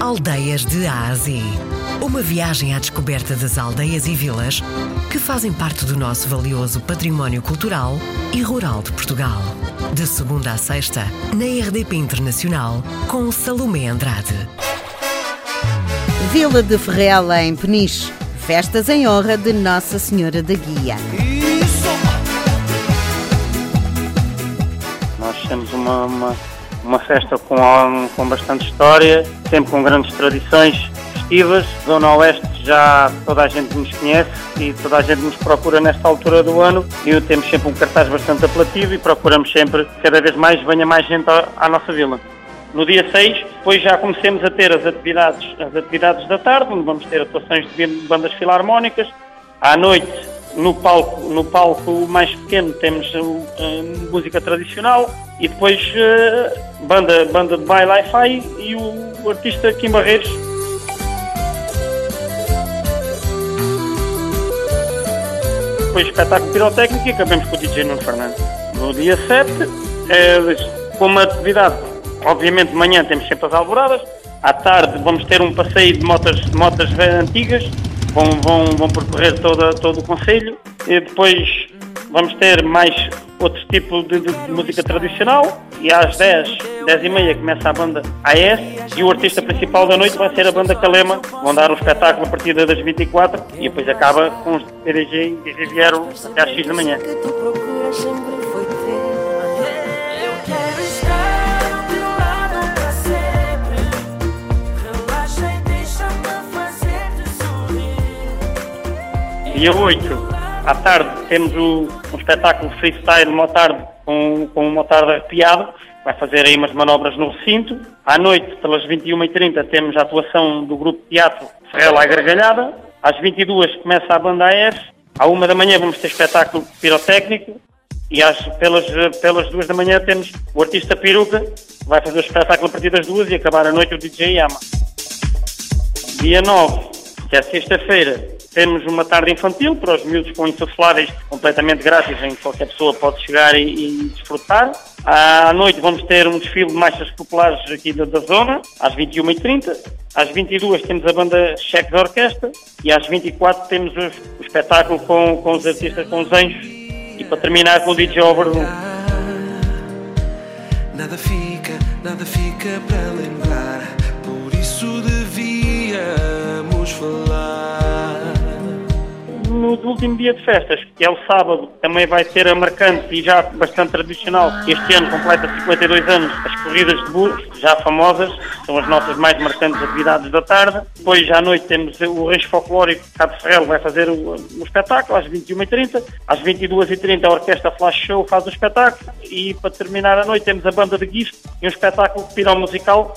Aldeias de A a Z. Uma viagem à descoberta das aldeias e vilas que fazem parte do nosso valioso património cultural e rural de Portugal. De segunda a sexta, na RDP Internacional, com Salomé Andrade. Vila de Ferrela, em Peniche. Festas em honra de Nossa Senhora da Guia. Nós temos uma, uma, uma festa com, com bastante história, sempre com grandes tradições festivas. Zona Oeste já toda a gente nos conhece e toda a gente nos procura nesta altura do ano e temos sempre um cartaz bastante apelativo e procuramos sempre cada vez mais venha mais gente à, à nossa vila. No dia 6, depois já comecemos a ter as atividades, as atividades da tarde, onde vamos ter atuações de bandas filarmónicas. À noite, no palco, no palco mais pequeno, temos uh, música tradicional e depois uh, banda, banda de baile hi-fi e o, artista Kim Barreiros. Depois espetáculo pirotécnico e acabamos com o DJ Nuno Fernandes. No dia 7, é, como atividade Obviamente de manhã temos sempre as alvoradas, à tarde vamos ter um passeio de motas, de motas antigas, vão, vão, vão percorrer toda, todo o Conselho, e depois vamos ter mais outro tipo de, de, de, música tradicional e às 10, 10 e meia começa a banda AS e o artista principal da noite vai ser a banda Calema, vão dar um espetáculo a partir das 24 e depois acaba com os DDG e Riviero até às 6 da manhã. Dia 8, à tarde, temos um espetáculo freestyle motarde com, com um motarde arrepiado, vai fazer aí umas manobras no recinto. À noite, pelas 21h30, temos a atuação do grupo de teatro Ferrela à Gargalhada. Às 22 começa a banda AES. À 1 da manhã vamos ter espetáculo pirotécnico. E às, pelas, pelas 2 da manhã temos o artista Peruca, vai fazer o espetáculo a partir das 2 e acabar a noite o DJ Yama. Dia 9, que é sexta-feira, temos uma tarde infantil para os miúdos com insufláveis completamente grátis, em que qualquer pessoa pode chegar e, e desfrutar. À noite vamos ter um desfile de marchas populares aqui da, da zona, às 21h30. Às 22 temos a banda Cheque de Orquestra e às 24 temos o, o espetáculo com, com os artistas com os anjos e para terminar com o DJ Overdue. Nada fica, nada fica para lembrar, por isso devíamos falar no último dia de festas, que é o sábado, também vai ser a marcante e já bastante tradicional. Este ano completa 52 anos as corridas de burros, já famosas, são as nossas mais marcantes atividades da tarde. Depois, à noite, temos o Rancho Folclórico Cabo Ferreiro, vai fazer o, o espetáculo às 21h30. Às 22h30 a Orquestra Flash Show faz o espetáculo e para terminar a noite temos a banda de Gift e um espetáculo de pirão musical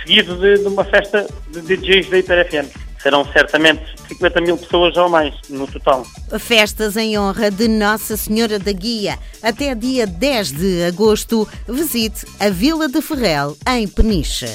seguido de, de uma festa de DJs da Hiper FM serão certamente 50 mil pessoas ou mais no total. Festas em honra de Nossa Senhora da Guia. Até dia 10 de agosto, visite a Vila de Ferrel, em Peniche.